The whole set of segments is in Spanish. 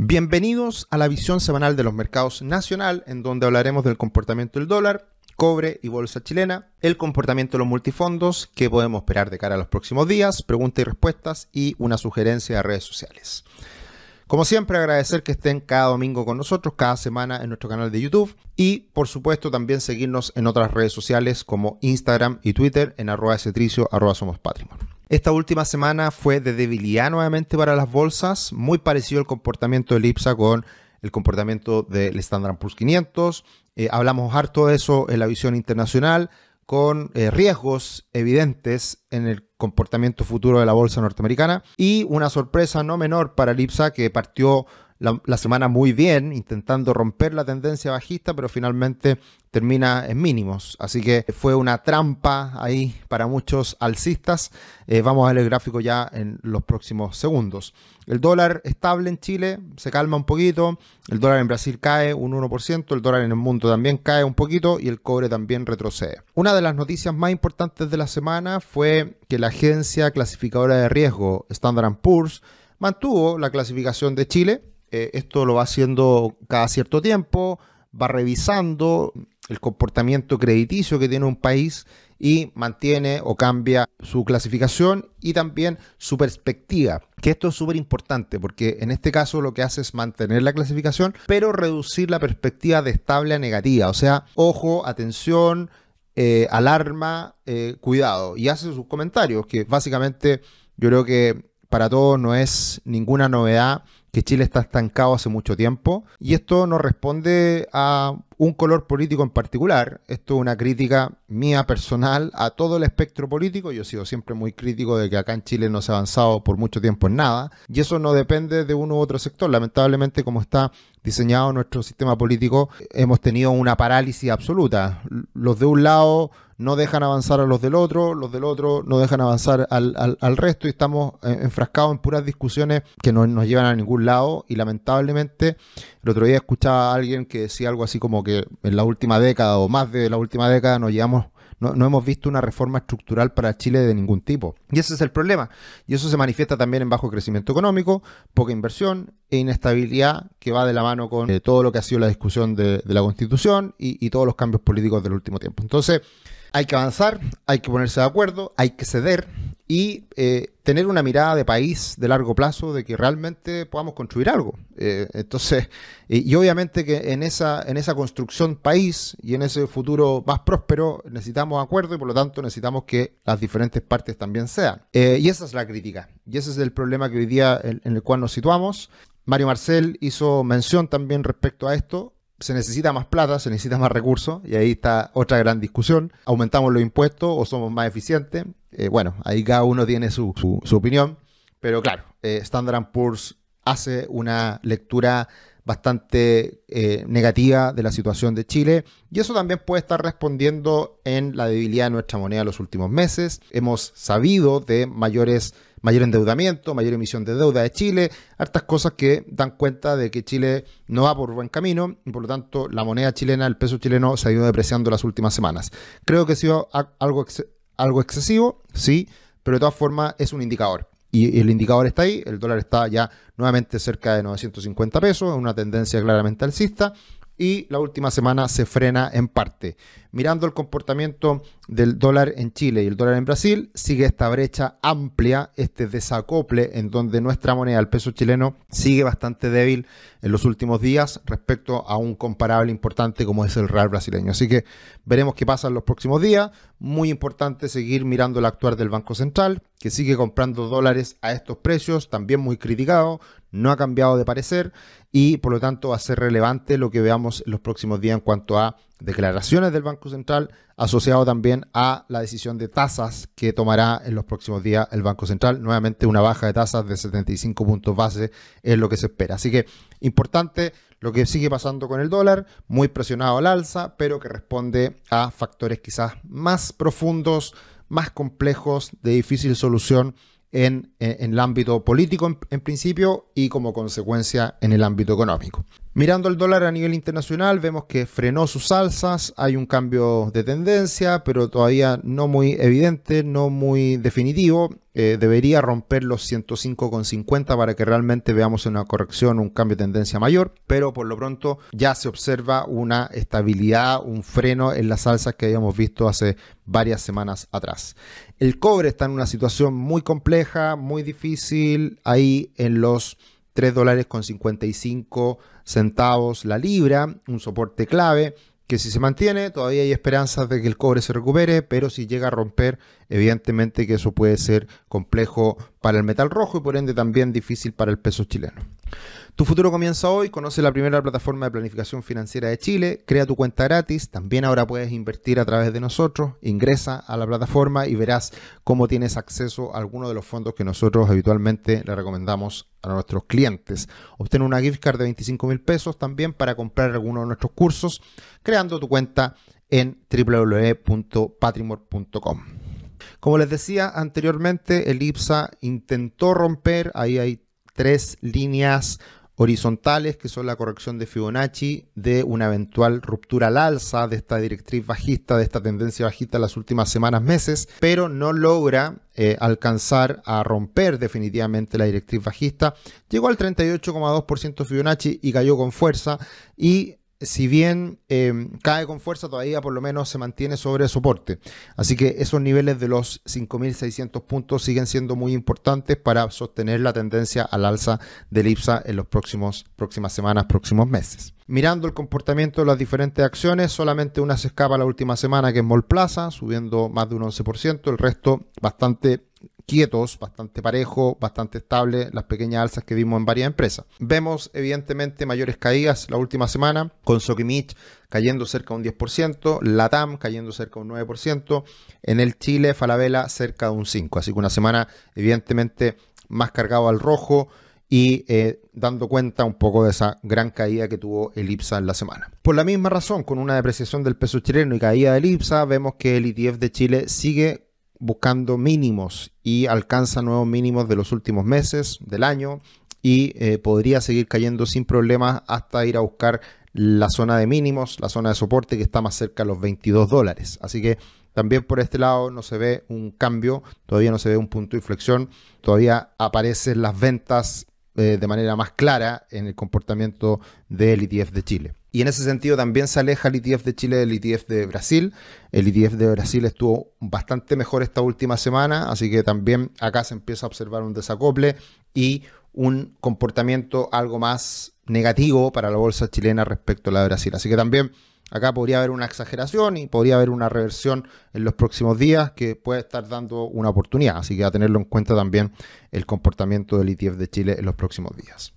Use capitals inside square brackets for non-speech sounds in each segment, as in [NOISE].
Bienvenidos a la visión semanal de los mercados nacional, en donde hablaremos del comportamiento del dólar, cobre y bolsa chilena, el comportamiento de los multifondos, qué podemos esperar de cara a los próximos días, preguntas y respuestas y una sugerencia de redes sociales. Como siempre, agradecer que estén cada domingo con nosotros, cada semana en nuestro canal de YouTube y, por supuesto, también seguirnos en otras redes sociales como Instagram y Twitter en arroba cetricio, arroba somos patrimonio. Esta última semana fue de debilidad nuevamente para las bolsas, muy parecido al comportamiento del IPSA con el comportamiento del Standard Poor's 500. Eh, hablamos harto de eso en la visión internacional, con eh, riesgos evidentes en el comportamiento futuro de la bolsa norteamericana y una sorpresa no menor para el IPSA que partió la, semana muy bien, intentando romper la tendencia bajista, pero finalmente termina en mínimos. Así que fue una trampa ahí para muchos alcistas. Eh, vamos a ver el gráfico ya en los próximos segundos. El dólar estable en Chile se calma un poquito, el dólar en Brasil cae un 1%, el dólar en el mundo también cae un poquito y el cobre también retrocede. Una de las noticias más importantes de la semana fue que la agencia clasificadora de riesgo Standard Poor's mantuvo la clasificación de Chile eh, esto lo va haciendo cada cierto tiempo, va revisando el comportamiento crediticio que tiene un país y mantiene o cambia su clasificación y también su perspectiva. Que esto es súper importante porque en este caso lo que hace es mantener la clasificación, pero reducir la perspectiva de estable a negativa. O sea, ojo, atención, eh, alarma, eh, cuidado. Y hace sus comentarios, que básicamente yo creo que para todos no es ninguna novedad que Chile está estancado hace mucho tiempo y esto no responde a un color político en particular. Esto es una crítica mía personal a todo el espectro político. Yo he sido siempre muy crítico de que acá en Chile no se ha avanzado por mucho tiempo en nada y eso no depende de uno u otro sector. Lamentablemente, como está diseñado nuestro sistema político, hemos tenido una parálisis absoluta. Los de un lado no dejan avanzar a los del otro, los del otro no dejan avanzar al, resto y estamos eh, enfrascados en puras discusiones que no nos llevan a ningún lado y lamentablemente el otro día escuchaba a alguien que decía algo así como que en la última década o más de la última década nos llevamos no, no, hemos visto una reforma estructural para Chile de ningún tipo. Y ese es el problema. Y eso se manifiesta también en bajo crecimiento económico, poca inversión e inestabilidad que va de la mano con eh, todo lo que ha sido la discusión de, la Constitución y, y todos los cambios políticos del último tiempo. Entonces, hay que avanzar, hay que ponerse de acuerdo, hay que ceder y eh, tener una mirada de país de largo plazo de que realmente podamos construir algo. Eh, entonces, [LAUGHS] y obviamente que en esa, en esa construcción país y en ese futuro más próspero necesitamos acuerdo y por lo tanto necesitamos que las diferentes partes también sean. Eh, y esa es la crítica. Y ese es el problema que hoy día en el cual nos situamos. Mario Marcel hizo mención también respecto a esto se necesita más plata, se necesita más recursos, y ahí está otra gran discusión. ¿Aumentamos los impuestos o somos más eficientes? Eh, bueno, ahí cada uno tiene su, opinión, pero claro, eh, Standard Poor's hace una lectura bastante eh, negativa de la situación de Chile y eso también puede estar respondiendo en la debilidad de nuestra moneda en los últimos meses. Hemos sabido de mayores mayor endeudamiento, mayor emisión de deuda de Chile, hartas cosas que dan cuenta de que Chile no va por buen camino y por lo tanto la moneda chilena, el peso chileno se ha ido depreciando las últimas semanas. Creo que ha sido algo, algo excesivo, sí, pero de todas formas es un indicador. Y el indicador está ahí, el dólar está ya nuevamente cerca de 950 pesos, una tendencia claramente alcista y la última semana se frena en parte. Mirando el comportamiento del dólar en Chile y el dólar en Brasil, sigue esta brecha amplia, este desacople en donde nuestra moneda, el peso chileno, sigue bastante débil en los últimos días respecto a un comparable importante como es el real brasileño. Así que veremos qué pasa en los próximos días. Muy importante seguir mirando el actuar del Banco Central, que sigue comprando dólares a estos precios, también muy criticado, no ha cambiado de parecer y por lo tanto va a ser relevante lo que veamos en los próximos días en cuanto a declaraciones del Banco Central, asociado también a la decisión de tasas que tomará en los próximos días el Banco Central. Nuevamente una baja de tasas de 75 puntos base es lo que se espera. Así que importante lo que sigue pasando con el dólar, muy presionado al alza, pero que responde a factores quizás más profundos, más complejos, de difícil solución en, el ámbito político en, principio y como consecuencia en el ámbito económico. Mirando el dólar a nivel internacional, vemos que frenó sus alzas, hay un cambio de tendencia, pero todavía no muy evidente, no muy definitivo. Eh, debería romper los 105,50 para que realmente veamos una corrección, un cambio de tendencia mayor, pero por lo pronto ya se observa una estabilidad, un freno en las alzas que habíamos visto hace varias semanas atrás. El cobre está en una situación muy compleja, muy difícil, ahí en los 3 dólares con 55 centavos la libra, un soporte clave que si se mantiene todavía hay esperanzas de que el cobre se recupere, pero si llega a romper, evidentemente que eso puede ser complejo para el metal rojo y por ende también difícil para el peso chileno. Tu futuro comienza hoy, conoce la primera plataforma de planificación financiera de Chile, crea tu cuenta gratis, también ahora puedes invertir a través de nosotros, ingresa a la plataforma y verás cómo tienes acceso a algunos de los fondos que nosotros habitualmente le recomendamos a nuestros clientes. Obtén una gift card de 25 mil pesos también para comprar alguno de nuestros cursos, creando tu cuenta en www.patrimor.com. Como les decía anteriormente, el IPSA intentó romper, ahí hay tres líneas horizontales, que son la corrección de Fibonacci de una eventual ruptura al alza de esta directriz bajista, de esta tendencia bajista en las últimas semanas, meses, pero no logra eh, alcanzar a romper definitivamente la directriz bajista. Llegó al 38,2% Fibonacci y cayó con fuerza y si bien em, cae con fuerza, todavía por lo menos se mantiene sobre soporte. Así que esos niveles de los 5.600 puntos siguen siendo muy importantes para sostener la tendencia al alza del IPSA en las próximas semanas, próximos meses. Mirando el comportamiento de las diferentes acciones, solamente una se escapa la última semana que es Molplaza, subiendo más de un 11%, el resto bastante quietos, bastante parejo, bastante estable las pequeñas alzas que vimos en varias empresas. Vemos evidentemente mayores caídas la última semana, con Sokimich cayendo cerca de un 10%, Latam cayendo cerca de un 9%, en el Chile Falabella cerca de un 5%, así que una semana evidentemente más cargado al rojo y eh, dando cuenta un poco de esa gran caída que tuvo el IPSA en la semana. Por la misma razón, con una depreciación del peso chileno y caída del IPSA, vemos que el ETF de Chile sigue buscando mínimos y alcanza nuevos mínimos de los últimos meses del año y eh, podría seguir cayendo sin problemas hasta ir a buscar la zona de mínimos, la zona de soporte que está más cerca de los 22 dólares. Así que también por este lado no se ve un cambio, todavía no se ve un punto de inflexión, todavía aparecen las ventas eh, de manera más clara en el comportamiento del ETF de Chile. Y en ese sentido también se aleja el ETF de Chile del ETF de Brasil. El ETF de Brasil estuvo bastante mejor esta última semana, así que también acá se empieza a observar un desacople y un comportamiento algo más negativo para la bolsa chilena respecto a la de Brasil. Así que también acá podría haber una exageración y podría haber una reversión en los próximos días que puede estar dando una oportunidad. Así que a tenerlo en cuenta también el comportamiento del ETF de Chile en los próximos días.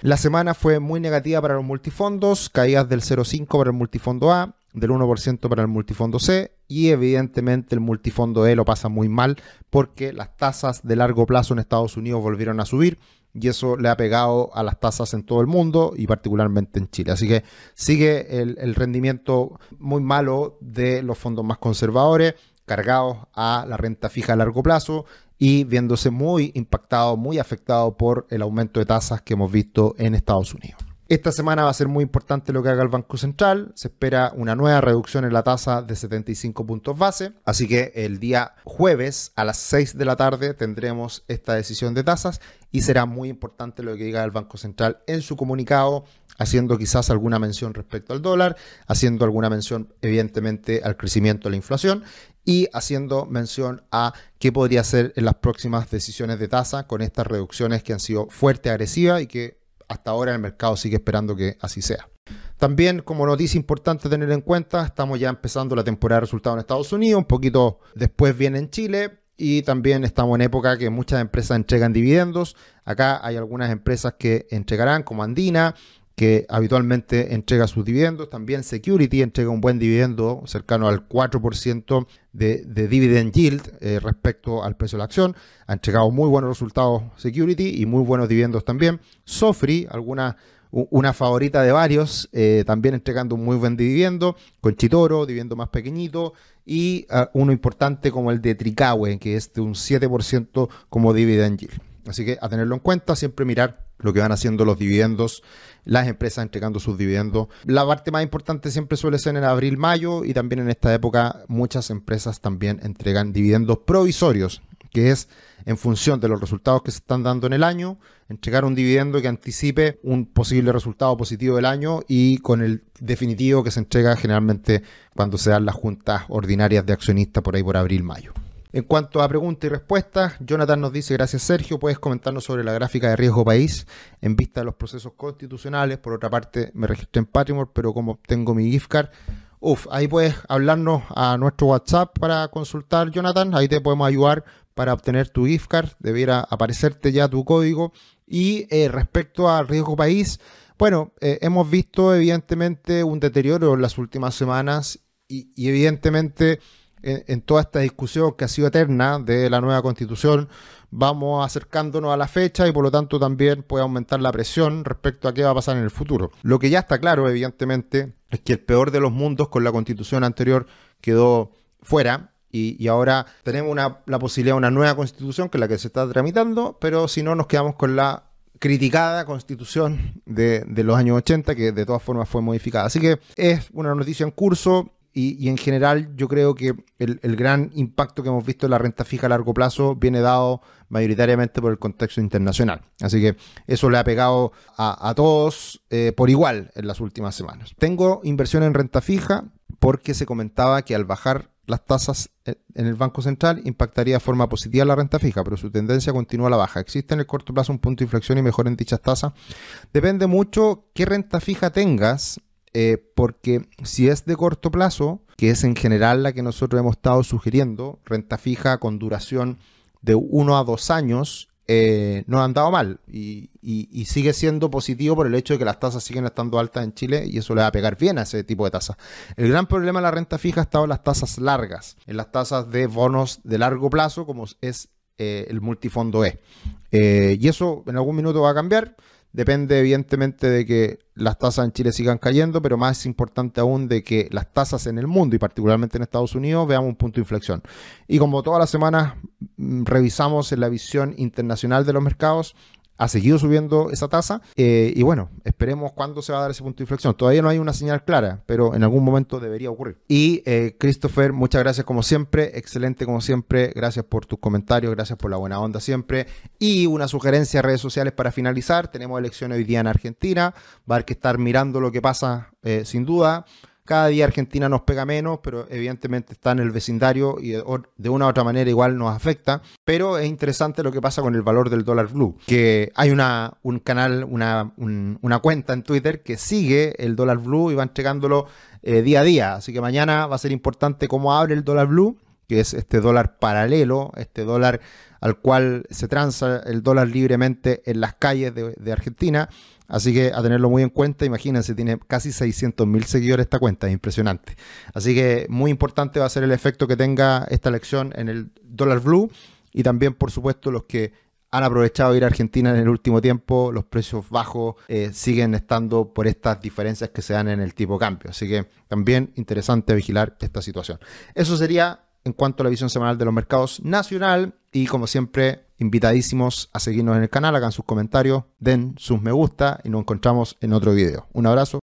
La semana fue muy negativa para los multifondos, caídas del 0,5 para el multifondo A, del 1% para el multifondo C y evidentemente el multifondo E lo pasa muy mal porque las tasas de largo plazo en Estados Unidos volvieron a subir y eso le ha pegado a las tasas en todo el mundo y particularmente en Chile. Así que sigue el, rendimiento muy malo de los fondos más conservadores cargados a la renta fija a largo plazo y viéndose muy impactado, muy afectado por el aumento de tasas que hemos visto en Estados Unidos. Esta semana va a ser muy importante lo que haga el Banco Central. Se espera una nueva reducción en la tasa de 75 puntos base. Así que el día jueves a las 6 de la tarde tendremos esta decisión de tasas y será muy importante lo que diga el Banco Central en su comunicado, haciendo quizás alguna mención respecto al dólar, haciendo alguna mención evidentemente al crecimiento de la inflación y haciendo mención a qué podría ser en las próximas decisiones de tasa con estas reducciones que han sido fuerte, agresivas y que hasta ahora el mercado sigue esperando que así sea. También como noticia importante tener en cuenta, estamos ya empezando la temporada de resultados en Estados Unidos, un poquito después viene en Chile y también estamos en época que muchas empresas entregan dividendos. Acá hay algunas empresas que entregarán como Andina, que habitualmente entrega sus dividendos. También Security entrega un buen dividendo cercano al 4% de, de, dividend yield eh, respecto al precio de la acción. Ha entregado muy buenos resultados Security y muy buenos dividendos también. Sofri, alguna una favorita de varios, eh, también entregando un muy buen dividendo, con Chitoro, dividendo más pequeñito, y uh, uno importante como el de Tricahue, que es de un 7% como dividend yield. Así que a tenerlo en cuenta, siempre mirar lo que van haciendo los dividendos las empresas entregando sus dividendos. La parte más importante siempre suele ser en abril, mayo y también en esta época muchas empresas también entregan dividendos provisorios, que es en función de los resultados que se están dando en el año, entregar un dividendo que anticipe un posible resultado positivo del año y con el definitivo que se entrega generalmente cuando se dan las juntas ordinarias de accionistas por ahí por abril-mayo. En cuanto a preguntas y respuestas, Jonathan nos dice, gracias Sergio, puedes comentarnos sobre la gráfica de riesgo país en vista de los procesos constitucionales. Por otra parte, me registré en Patrimore, pero como tengo mi gift card, Uf, ahí puedes hablarnos a nuestro WhatsApp para consultar, Jonathan. Ahí te podemos ayudar para obtener tu gift card. Debiera aparecerte ya tu código. Y eh, respecto al riesgo país, bueno, eh, hemos visto evidentemente un deterioro en las últimas semanas y, evidentemente en, toda esta discusión que ha sido eterna de la nueva constitución, vamos acercándonos a la fecha y por lo tanto también puede aumentar la presión respecto a qué va a pasar en el futuro. Lo que ya está claro, evidentemente, es que el peor de los mundos con la constitución anterior quedó fuera. Y, ahora tenemos la posibilidad de una nueva constitución que es la que se está tramitando, pero si no nos quedamos con la criticada constitución de, de, los años 80, que de todas formas fue modificada. Así que es una noticia en curso y, en general yo creo que el, gran impacto que hemos visto en la renta fija a largo plazo viene dado mayoritariamente por el contexto internacional. Así que eso le ha pegado a, todos eh, por igual en las últimas semanas. Tengo inversión en renta fija porque se comentaba que al bajar las tasas eh, en el Banco Central impactaría de forma positiva la renta fija, pero su tendencia continúa a la baja. ¿Existe en el corto plazo un punto de inflexión y mejor en dichas tasas? Depende mucho qué renta fija tengas eh, porque si es de corto plazo, que es en general la que nosotros hemos estado sugiriendo, renta fija con duración de uno a dos años, eh, no han dado mal y, sigue siendo positivo por el hecho de que las tasas siguen estando altas en Chile y eso le va a pegar bien a ese tipo de tasas. El gran problema de la renta fija ha estado en las tasas largas, en las tasas de bonos de largo plazo como es eh, el multifondo E. y eso en algún minuto va a cambiar. Depende evidentemente de que las tasas en Chile sigan cayendo, pero más importante aún de que las tasas en el mundo y particularmente en Estados Unidos veamos un punto de inflexión. Y como todas las semanas mm, revisamos en la visión internacional de los mercados, ha seguido subiendo esa tasa eh, y bueno, esperemos cuándo se va a dar ese punto de inflexión. Todavía no hay una señal clara, pero en algún momento debería ocurrir. Y eh, Christopher, muchas gracias como siempre, excelente como siempre, gracias por tus comentarios, gracias por la buena onda siempre. Y una sugerencia a redes sociales para finalizar, tenemos elecciones hoy día en Argentina, va a haber que estar mirando lo que pasa eh, sin duda. Cada día Argentina nos pega menos, pero evidentemente está en el vecindario y de una u otra manera igual nos afecta. Pero es interesante lo que pasa con el valor del dólar blue, que hay una, un canal, una, una cuenta en Twitter que sigue el dólar blue y va entregándolo eh, día a día. Así que mañana va a ser importante cómo abre el dólar blue, que es este dólar paralelo, este dólar al cual se transa el dólar libremente en las calles de Argentina Así que a tenerlo muy en cuenta, imagínense, tiene casi 600 mil seguidores esta cuenta, es impresionante. Así que muy importante va a ser el efecto que tenga esta elección en el dólar blue y también, por supuesto, los que han aprovechado de ir a Argentina en el último tiempo, los precios bajos eh, siguen estando por estas diferencias que se dan en el tipo cambio. Así que también interesante vigilar esta situación. Eso sería en cuanto a la visión semanal de los mercados nacional y como siempre invitadísimos a seguirnos en el canal, hagan sus comentarios, den sus me gusta y nos encontramos en otro video. Un abrazo.